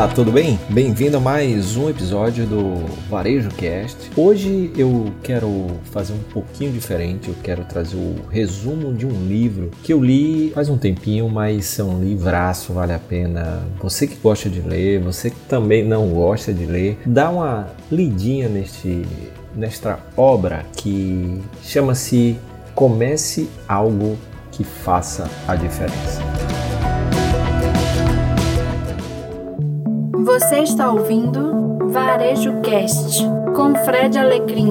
Olá, tudo bem? Bem-vindo a mais um episódio do Varejo Cast. Hoje eu quero fazer um pouquinho diferente, eu quero trazer o resumo de um livro que eu li faz um tempinho, mas é um livraço, vale a pena. Você que gosta de ler, você que também não gosta de ler, dá uma lidinha neste, nesta obra que chama-se Comece Algo que Faça a Diferença. Você está ouvindo Varejo Cast com Fred Alecrim.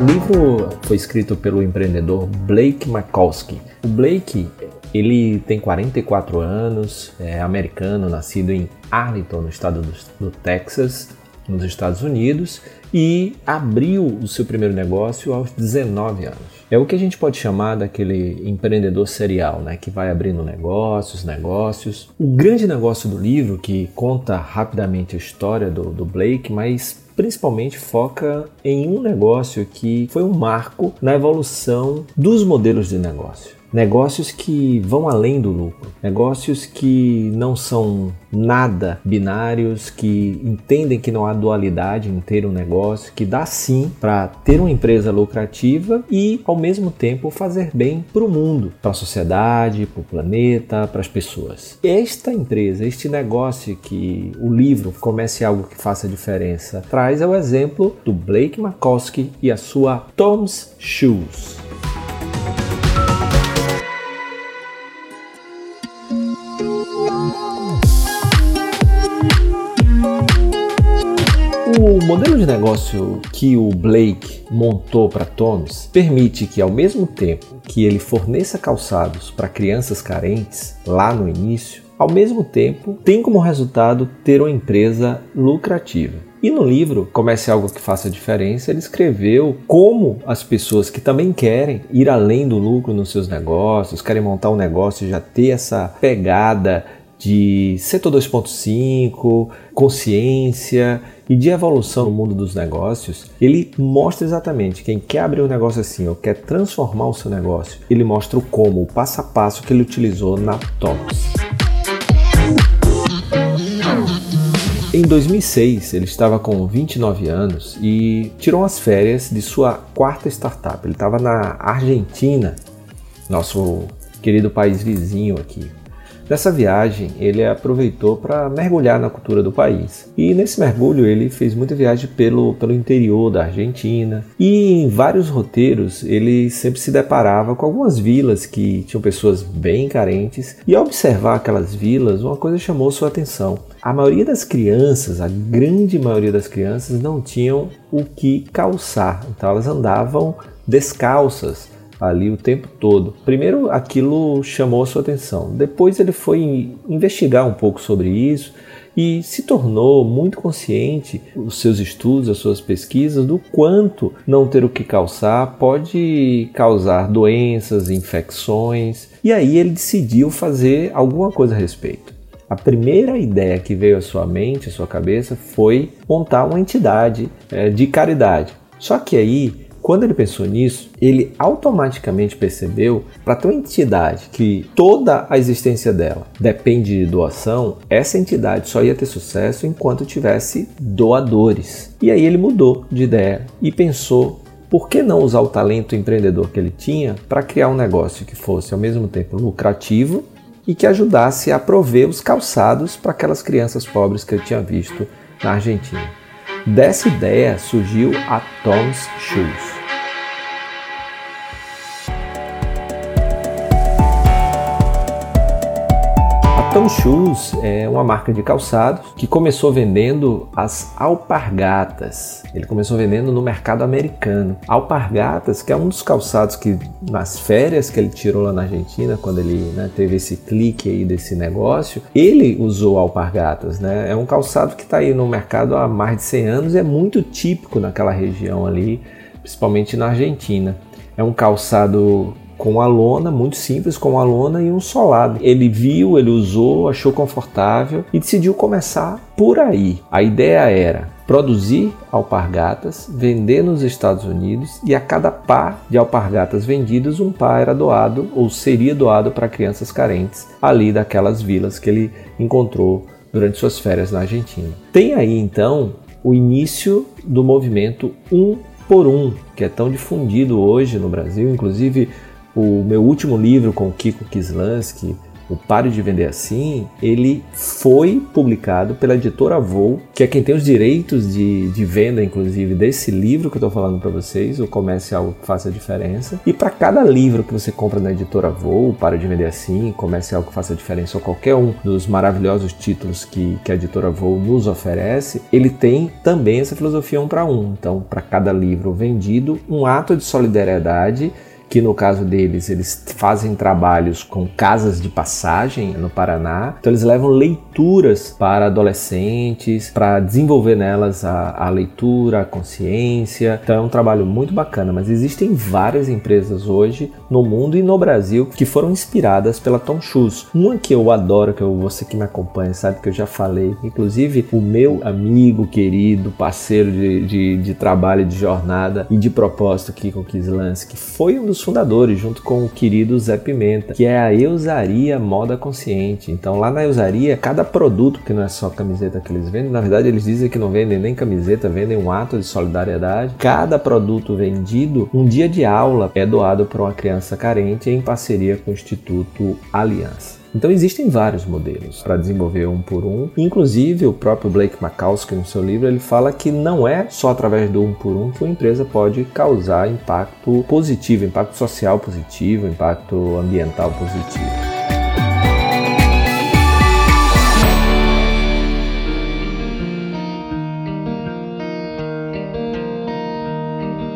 O livro foi escrito pelo empreendedor Blake Makowski. O Blake ele tem 44 anos, é americano, nascido em Arlington, no estado do, do Texas, nos Estados Unidos e abriu o seu primeiro negócio aos 19 anos. É o que a gente pode chamar daquele empreendedor serial, né, que vai abrindo negócios, negócios. O grande negócio do livro, que conta rapidamente a história do, do Blake, mas principalmente foca em um negócio que foi um marco na evolução dos modelos de negócio. Negócios que vão além do lucro, negócios que não são nada binários, que entendem que não há dualidade em ter um negócio, que dá sim para ter uma empresa lucrativa e ao mesmo tempo fazer bem para o mundo, para a sociedade, para o planeta, para as pessoas. Esta empresa, este negócio que o livro Comece Algo que Faça Diferença traz é o exemplo do Blake Makowski e a sua Tom's Shoes. Modelo de negócio que o Blake montou para Tom's permite que, ao mesmo tempo que ele forneça calçados para crianças carentes, lá no início, ao mesmo tempo tem como resultado ter uma empresa lucrativa. E no livro Comece Algo que Faça Diferença, ele escreveu como as pessoas que também querem ir além do lucro nos seus negócios, querem montar um negócio e já ter essa pegada de setor 2.5, consciência e de evolução no mundo dos negócios, ele mostra exatamente quem quer abrir um negócio assim ou quer transformar o seu negócio, ele mostra o como, o passo a passo que ele utilizou na TOPS. Em 2006, ele estava com 29 anos e tirou as férias de sua quarta startup. Ele estava na Argentina, nosso querido país vizinho aqui. Nessa viagem, ele aproveitou para mergulhar na cultura do país. E nesse mergulho, ele fez muita viagem pelo, pelo interior da Argentina. E em vários roteiros, ele sempre se deparava com algumas vilas que tinham pessoas bem carentes. E ao observar aquelas vilas, uma coisa chamou sua atenção. A maioria das crianças, a grande maioria das crianças, não tinham o que calçar. Então elas andavam descalças ali o tempo todo. Primeiro, aquilo chamou sua atenção. Depois, ele foi investigar um pouco sobre isso e se tornou muito consciente os seus estudos, as suas pesquisas do quanto não ter o que calçar pode causar doenças, infecções. E aí ele decidiu fazer alguma coisa a respeito. A primeira ideia que veio à sua mente, à sua cabeça, foi montar uma entidade é, de caridade. Só que aí quando ele pensou nisso, ele automaticamente percebeu para ter uma entidade que toda a existência dela depende de doação, essa entidade só ia ter sucesso enquanto tivesse doadores. E aí ele mudou de ideia e pensou por que não usar o talento empreendedor que ele tinha para criar um negócio que fosse ao mesmo tempo lucrativo e que ajudasse a prover os calçados para aquelas crianças pobres que eu tinha visto na Argentina. Dessa ideia surgiu a Tom's Shoes. Tom Shoes é uma marca de calçados que começou vendendo as alpargatas. Ele começou vendendo no mercado americano. Alpargatas, que é um dos calçados que nas férias que ele tirou lá na Argentina, quando ele né, teve esse clique aí desse negócio, ele usou alpargatas, né? É um calçado que está aí no mercado há mais de 100 anos é muito típico naquela região ali, principalmente na Argentina. É um calçado com a lona, muito simples, com a lona e um solado. Ele viu, ele usou, achou confortável e decidiu começar por aí. A ideia era produzir alpargatas, vender nos Estados Unidos e a cada par de alpargatas vendidas, um par era doado ou seria doado para crianças carentes ali daquelas vilas que ele encontrou durante suas férias na Argentina. Tem aí então o início do movimento um por um, que é tão difundido hoje no Brasil, inclusive o meu último livro com Kiko Kislansky, o Pare de Vender Assim, ele foi publicado pela editora Voo, que é quem tem os direitos de, de venda, inclusive, desse livro que eu estou falando para vocês, o Comece Algo que Faça Diferença. E para cada livro que você compra na editora Voo, Pare de Vender Assim, Comece Algo que Faça Diferença, ou qualquer um dos maravilhosos títulos que, que a editora Voo nos oferece, ele tem também essa filosofia um para um. Então, para cada livro vendido, um ato de solidariedade que no caso deles eles fazem trabalhos com casas de passagem no Paraná. Então eles levam leituras para adolescentes, para desenvolver nelas a, a, leitura, a consciência. Então é um trabalho muito bacana, mas existem várias empresas hoje no mundo e no Brasil que foram inspiradas pela Tom Shoes. Uma que eu adoro, que eu, você que me acompanha sabe que eu já falei, inclusive o meu amigo querido, parceiro de, de, de trabalho, de jornada e de propósito aqui com o Kislans, que foi um dos fundadores, junto com o querido Zé Pimenta, que é a Eusaria Moda Consciente. Então, lá na Eusaria, cada produto, que não é só camiseta que eles vendem, na verdade, eles dizem que não vendem nem camiseta, vendem um ato de solidariedade. Cada produto vendido, um dia de aula é doado para uma criança carente em parceria com o Instituto Aliança. Então existem vários modelos para desenvolver um por um. Inclusive o próprio Blake Makowski no seu livro ele fala que não é só através do um por um que uma empresa pode causar impacto positivo, impacto social positivo, impacto ambiental positivo.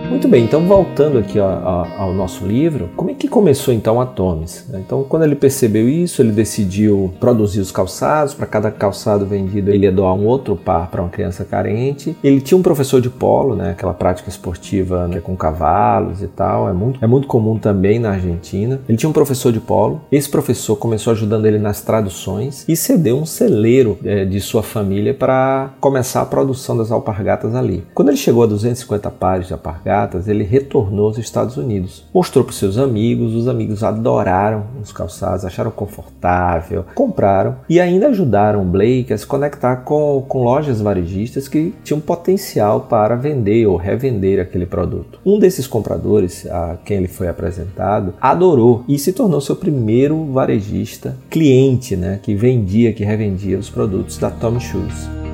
Muito bem, então voltando aqui ao, ao, nosso livro, como é que começou então a Tomes? Então, quando ele percebeu isso, ele decidiu produzir os calçados, para cada calçado vendido ele ia doar um outro par para uma criança carente. Ele tinha um professor de polo, né, aquela prática esportiva né, com cavalos e tal, é muito, é muito comum também na Argentina. Ele tinha um professor de polo, esse professor começou ajudando ele nas traduções e cedeu um celeiro é, de sua família para começar a produção das alpargatas ali. Quando ele chegou a 250 pares de alpargatas, ele retornou aos Estados Unidos. Mostrou para seus amigos, os amigos adoraram os calçados, acharam confortável, compraram e ainda ajudaram Blake a se conectar com, com lojas varejistas que tinham potencial para vender ou revender aquele produto. Um desses compradores, a quem ele foi apresentado, adorou e se tornou seu primeiro varejista cliente, né, que vendia, que revendia os produtos da Tom Shoes.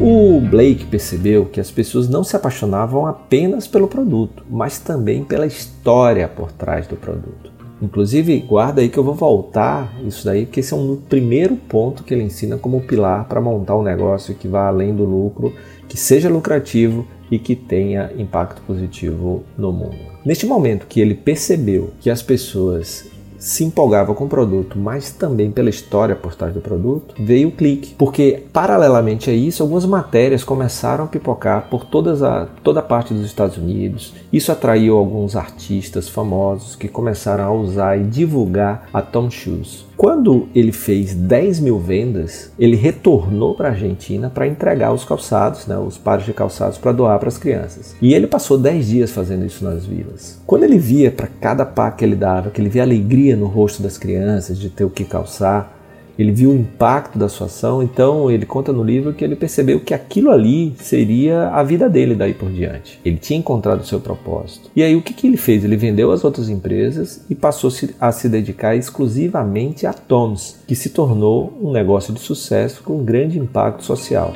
O Blake percebeu que as pessoas não se apaixonavam apenas pelo produto, mas também pela história por trás do produto. Inclusive, guarda aí que eu vou voltar isso daí, porque esse é um primeiro ponto que ele ensina como pilar para montar um negócio que vá além do lucro, que seja lucrativo e que tenha impacto positivo no mundo. Neste momento que ele percebeu que as pessoas se empolgava com o produto, mas também pela história por trás do produto, veio o clique. Porque, paralelamente a isso, algumas matérias começaram a pipocar por todas a, toda a parte dos Estados Unidos. Isso atraiu alguns artistas famosos que começaram a usar e divulgar a Tom Shoes. Quando ele fez 10 mil vendas, ele retornou para a Argentina para entregar os calçados, né, os pares de calçados, para doar para as crianças. E ele passou 10 dias fazendo isso nas vilas. Quando ele via para cada par que ele dava, que ele via alegria no rosto das crianças de ter o que calçar, ele viu o impacto da sua ação, então ele conta no livro que ele percebeu que aquilo ali seria a vida dele daí por diante. Ele tinha encontrado o seu propósito. E aí o que, que ele fez? Ele vendeu as outras empresas e passou a se dedicar exclusivamente a Toms, que se tornou um negócio de sucesso com grande impacto social.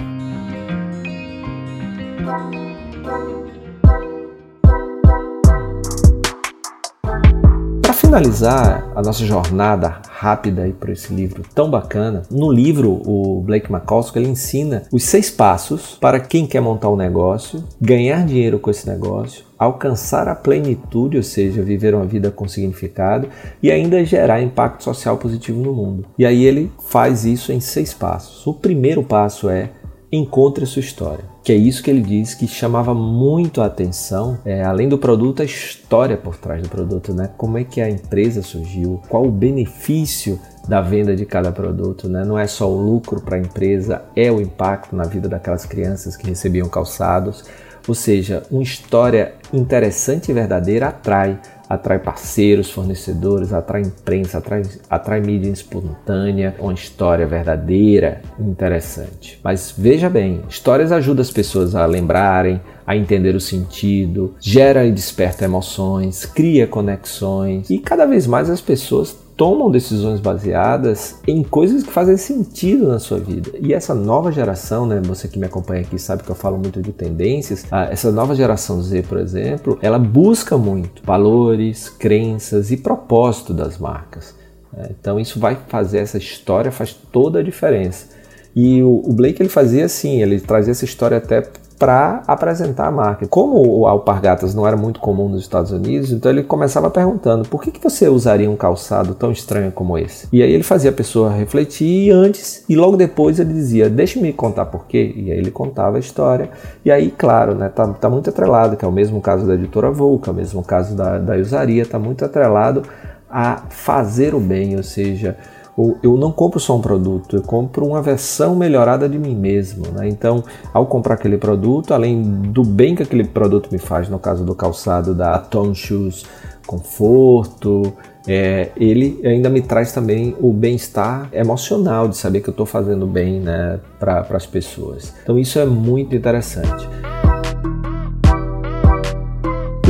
Finalizar a nossa jornada rápida por esse livro tão bacana, no livro o Blake McCoskey ele ensina os seis passos para quem quer montar um negócio, ganhar dinheiro com esse negócio, alcançar a plenitude, ou seja, viver uma vida com significado e ainda gerar impacto social positivo no mundo. E aí ele faz isso em seis passos. O primeiro passo é encontre a sua história. Que é isso que ele diz que chamava muito a atenção, é, além do produto, a história por trás do produto, né? Como é que a empresa surgiu, qual o benefício da venda de cada produto, né? Não é só o lucro para a empresa, é o impacto na vida daquelas crianças que recebiam calçados. Ou seja, uma história interessante e verdadeira atrai atrai parceiros, fornecedores, atrai imprensa, atrai, atrai mídia espontânea, uma história verdadeira, interessante. Mas veja bem, histórias ajudam as pessoas a lembrarem, a entender o sentido, gera e desperta emoções, cria conexões e cada vez mais as pessoas tomam decisões baseadas em coisas que fazem sentido na sua vida. E essa nova geração, né, você que me acompanha aqui sabe que eu falo muito de tendências, essa nova geração Z, por exemplo, ela busca muito valores, crenças e propósito das marcas. Né. Então isso vai fazer essa história faz toda a diferença. E o, Blake ele fazia assim, ele trazia essa história até para apresentar a marca. Como o alpargatas não era muito comum nos Estados Unidos, então ele começava perguntando: por que, que você usaria um calçado tão estranho como esse? E aí ele fazia a pessoa refletir antes e logo depois ele dizia: deixe-me contar por quê. E aí ele contava a história. E aí, claro, né, tá, tá muito atrelado, que é o mesmo caso da editora Vulca, é o mesmo caso da, da usaria, tá muito atrelado a fazer o bem, ou seja, eu não compro só um produto, eu compro uma versão melhorada de mim mesmo. Né? Então, ao comprar aquele produto, além do bem que aquele produto me faz, no caso do calçado da Tom Shoes, conforto, é, ele ainda me traz também o bem-estar emocional de saber que eu estou fazendo bem né, para as pessoas. Então, isso é muito interessante.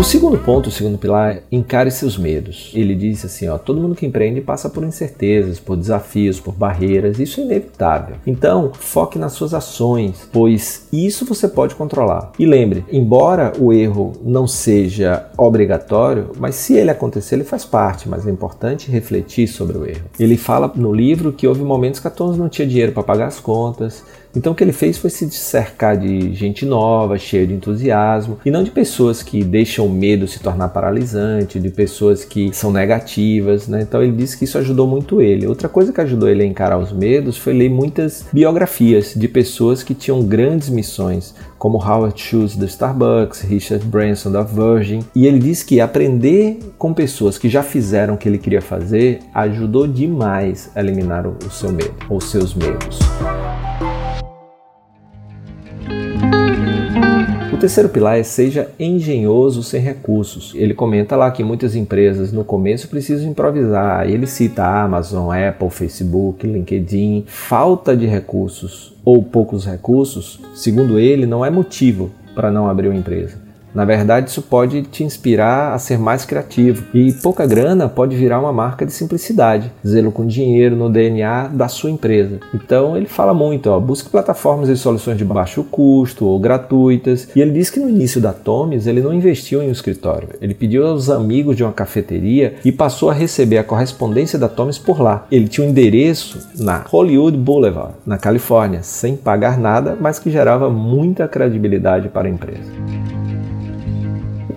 O segundo ponto, o segundo pilar, encare seus medos. Ele diz assim, ó, todo mundo que empreende passa por incertezas, por desafios, por barreiras, isso é inevitável. Então, foque nas suas ações, pois isso você pode controlar. E lembre, embora o erro não seja obrigatório, mas se ele acontecer, ele faz parte, mas é importante refletir sobre o erro. Ele fala no livro que houve momentos que a Tons não tinha dinheiro para pagar as contas, então o que ele fez foi se cercar de gente nova, cheia de entusiasmo, e não de pessoas que deixam o medo se tornar paralisante, de pessoas que são negativas, né? Então ele disse que isso ajudou muito ele. Outra coisa que ajudou ele a encarar os medos foi ler muitas biografias de pessoas que tinham grandes missões, como Howard Schultz do Starbucks, Richard Branson da Virgin, e ele disse que aprender com pessoas que já fizeram o que ele queria fazer ajudou demais a eliminar o seu medo, ou seus medos. Terceiro pilar é seja engenhoso sem recursos. Ele comenta lá que muitas empresas no começo precisam improvisar. Ele cita a Amazon, Apple, Facebook, LinkedIn. Falta de recursos ou poucos recursos, segundo ele, não é motivo para não abrir uma empresa. Na verdade, isso pode te inspirar a ser mais criativo. E pouca grana pode virar uma marca de simplicidade, zelo com dinheiro no DNA da sua empresa. Então ele fala muito, ó, busque plataformas e soluções de baixo custo ou gratuitas. E ele diz que no início da Tomes ele não investiu em um escritório. Ele pediu aos amigos de uma cafeteria e passou a receber a correspondência da Tomes por lá. Ele tinha um endereço na Hollywood Boulevard, na Califórnia, sem pagar nada, mas que gerava muita credibilidade para a empresa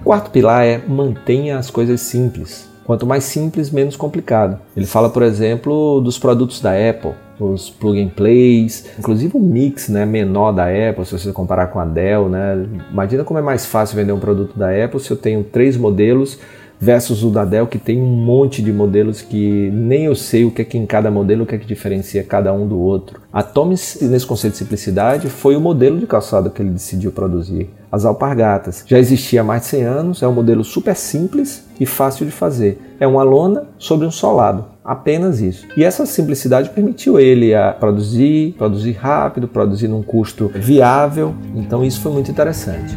quarto pilar é mantenha as coisas simples. Quanto mais simples, menos complicado. Ele fala, por exemplo, dos produtos da Apple, os plug and plays, inclusive o mix né, menor da Apple, se você comparar com a Dell. Né? Imagina como é mais fácil vender um produto da Apple se eu tenho três modelos versus o da Dell que tem um monte de modelos que nem eu sei o que é que em cada modelo, o que é que diferencia cada um do outro. A Tomes, nesse conceito de simplicidade, foi o modelo de calçado que ele decidiu produzir. As alpargatas. Já existia há mais de 100 anos, é um modelo super simples e fácil de fazer. É uma lona sobre um solado, apenas isso. E essa simplicidade permitiu ele a produzir, produzir rápido, produzir num custo viável, então isso foi muito interessante.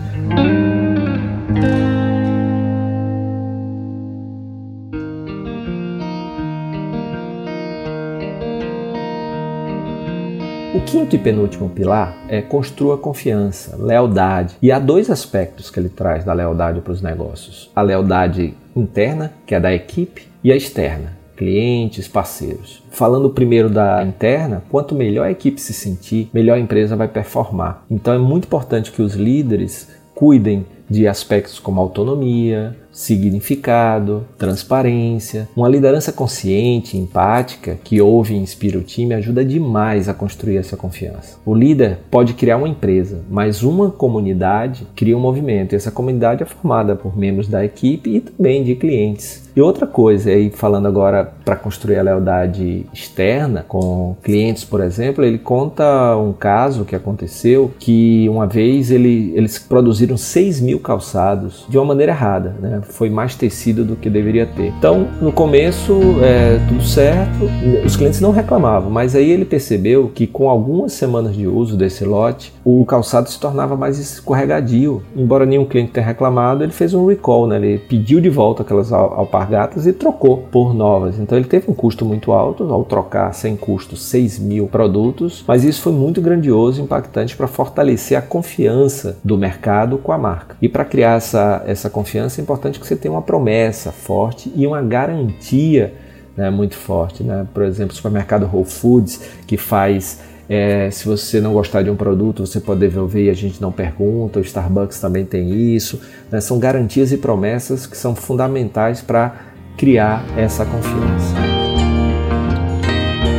Quinto e penúltimo pilar é construa confiança, lealdade. E há dois aspectos que ele traz da lealdade para os negócios: a lealdade interna, que é da equipe, e a externa, clientes, parceiros. Falando primeiro da interna, quanto melhor a equipe se sentir, melhor a empresa vai performar. Então é muito importante que os líderes cuidem de aspectos como autonomia, significado, transparência. Uma liderança consciente, empática, que ouve e inspira o time ajuda demais a construir essa confiança. O líder pode criar uma empresa, mas uma comunidade cria um movimento e essa comunidade é formada por membros da equipe e também de clientes. E outra coisa, aí falando agora para construir a lealdade externa com clientes, por exemplo, ele conta um caso que aconteceu que uma vez ele, eles produziram 6 mil calçados de uma maneira errada, né? Foi mais tecido do que deveria ter. Então, no começo, é, tudo certo, os clientes não reclamavam, mas aí ele percebeu que com algumas semanas de uso desse lote, o calçado se tornava mais escorregadio. Embora nenhum cliente tenha reclamado, ele fez um recall, né? ele pediu de volta aquelas alpargatas gatas e trocou por novas. Então ele teve um custo muito alto ao trocar sem custo 6 mil produtos, mas isso foi muito grandioso e impactante para fortalecer a confiança do mercado com a marca. E para criar essa, essa confiança é importante que você tenha uma promessa forte e uma garantia né, muito forte. Né? Por exemplo, o supermercado Whole Foods, que faz é, se você não gostar de um produto, você pode devolver e a gente não pergunta. O Starbucks também tem isso. Né? São garantias e promessas que são fundamentais para criar essa confiança.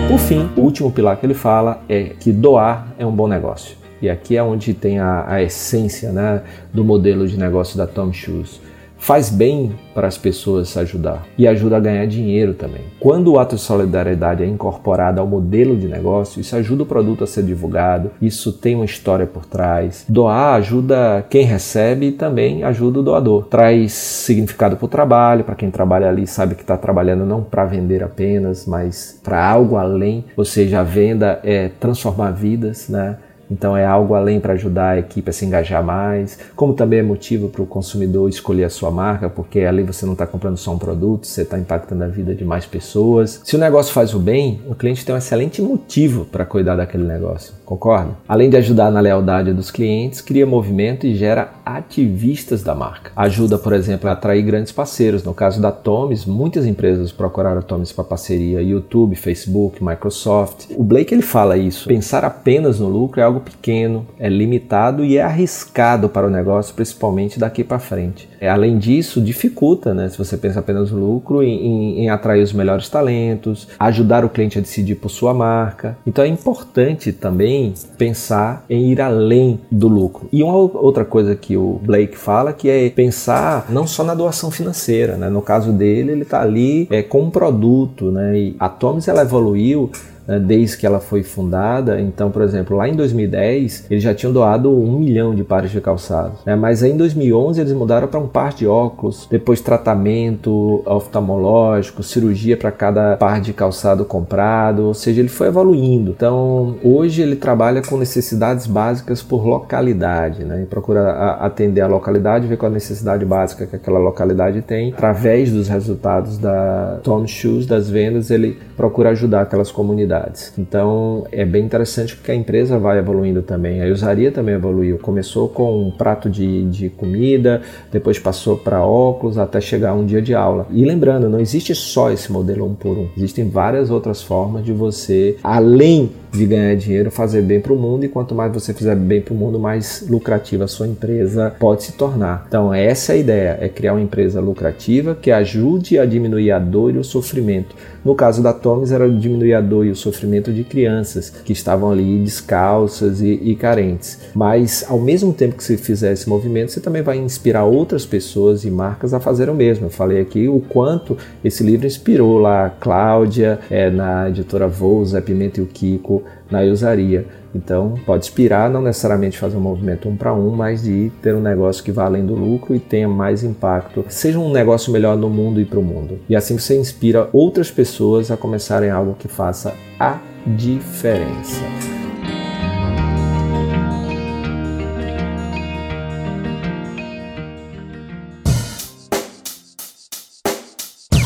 Por fim, o último pilar que ele fala é que doar é um bom negócio. E aqui é onde tem a, a essência né, do modelo de negócio da Tom Shoes faz bem para as pessoas ajudar e ajuda a ganhar dinheiro também. Quando o ato de solidariedade é incorporado ao modelo de negócio, isso ajuda o produto a ser divulgado, isso tem uma história por trás. Doar ajuda quem recebe e também ajuda o doador. Traz significado para o trabalho, para quem trabalha ali sabe que está trabalhando não para vender apenas, mas para algo além. Ou seja, a venda é transformar vidas, né? Então é algo além para ajudar a equipe a se engajar mais, como também é motivo para o consumidor escolher a sua marca, porque ali você não está comprando só um produto, você está impactando a vida de mais pessoas. Se o negócio faz o bem, o cliente tem um excelente motivo para cuidar daquele negócio, concorda? Além de ajudar na lealdade dos clientes, cria movimento e gera ativistas da marca. Ajuda, por exemplo, a atrair grandes parceiros. No caso da Tomes, muitas empresas procuraram a Tomes para parceria, YouTube, Facebook, Microsoft. O Blake ele fala isso. Pensar apenas no lucro é algo pequeno, é limitado e é arriscado para o negócio, principalmente daqui para frente. É, além disso, dificulta, né, se você pensa apenas no lucro, em, em, em atrair os melhores talentos, ajudar o cliente a decidir por sua marca. Então é importante também pensar em ir além do lucro. E uma outra coisa que o Blake fala que é pensar não só na doação financeira, né? No caso dele, ele está ali é, com um produto, né? E a Toms ela evoluiu desde que ela foi fundada. Então, por exemplo, lá em 2010 eles já tinham doado um milhão de pares de calçados, né, mas aí em 2011 eles mudaram para um par de óculos, depois tratamento oftalmológico, cirurgia para cada par de calçado comprado, ou seja, ele foi evoluindo. Então, hoje ele trabalha com necessidades básicas por localidade, né, e procura atender a localidade, ver qual a necessidade básica que aquela localidade tem. Através dos resultados da Tom Shoes, das vendas, ele procura ajudar aquelas comunidades. Então é bem interessante porque a empresa vai evoluindo também. A usaria também evoluiu. Começou com um prato de, de comida, depois passou para óculos até chegar um dia de aula. E lembrando, não existe só esse modelo um por um. Existem várias outras formas de você, além de ganhar dinheiro, fazer bem para o mundo. E quanto mais você fizer bem para o mundo, mais lucrativa a sua empresa pode se tornar. Então essa é a ideia: é criar uma empresa lucrativa que ajude a diminuir a dor e o sofrimento. No caso da Tomes, era diminuir a dor e o sofrimento de crianças que estavam ali descalças e, e carentes. Mas ao mesmo tempo que você fizer esse movimento, você também vai inspirar outras pessoas e marcas a fazer o mesmo. Eu falei aqui o quanto esse livro inspirou lá Cláudia, é, na editora Voz, a Pimenta e o Kiko, na usaria. Então, pode inspirar, não necessariamente fazer um movimento um para um, mas de ter um negócio que vá além do lucro e tenha mais impacto, seja um negócio melhor no mundo e para o mundo. E assim você inspira outras pessoas a começarem algo que faça a diferença.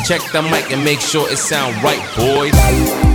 Check the mic and make sure it sound right, boys.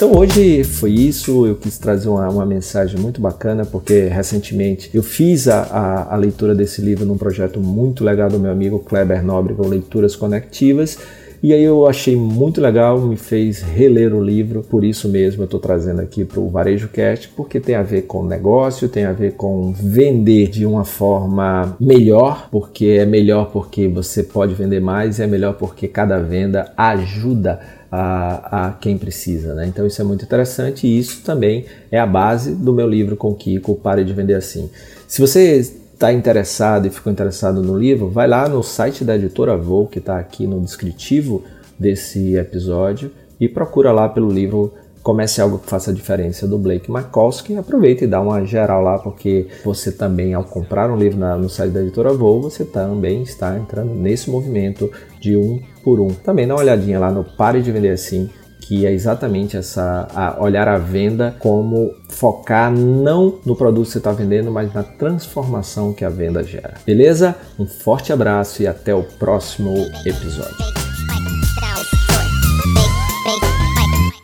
Então hoje foi isso, eu quis trazer uma, uma mensagem muito bacana, porque recentemente eu fiz a, a, a, leitura desse livro num projeto muito legal do meu amigo Kleber Nóbrega, Leituras Conectivas, E aí eu achei muito legal, me fez reler o livro, por isso mesmo eu estou trazendo aqui para o Varejo Cast, porque tem a ver com negócio, tem a ver com vender de uma forma melhor, porque é melhor porque você pode vender mais, é melhor porque cada venda ajuda a, a, quem precisa. Né? Então isso é muito interessante e isso também é a base do meu livro com Kiko, Pare de Vender Assim. Se você está interessado e ficou interessado no livro, vai lá no site da editora Vou, que está aqui no descritivo desse episódio, e procura lá pelo livro Comece Algo que Faça a Diferença do Blake Makowski. Aproveita e dá uma geral lá, porque você também, ao comprar um livro na, no site da editora Vou, você também está entrando nesse movimento de um por um. Também dá uma olhadinha lá no Pare de Vender Assim, que é exatamente essa a olhar a venda como focar não no produto que você está vendendo, mas na transformação que a venda gera. Beleza? Um forte abraço e até o próximo episódio.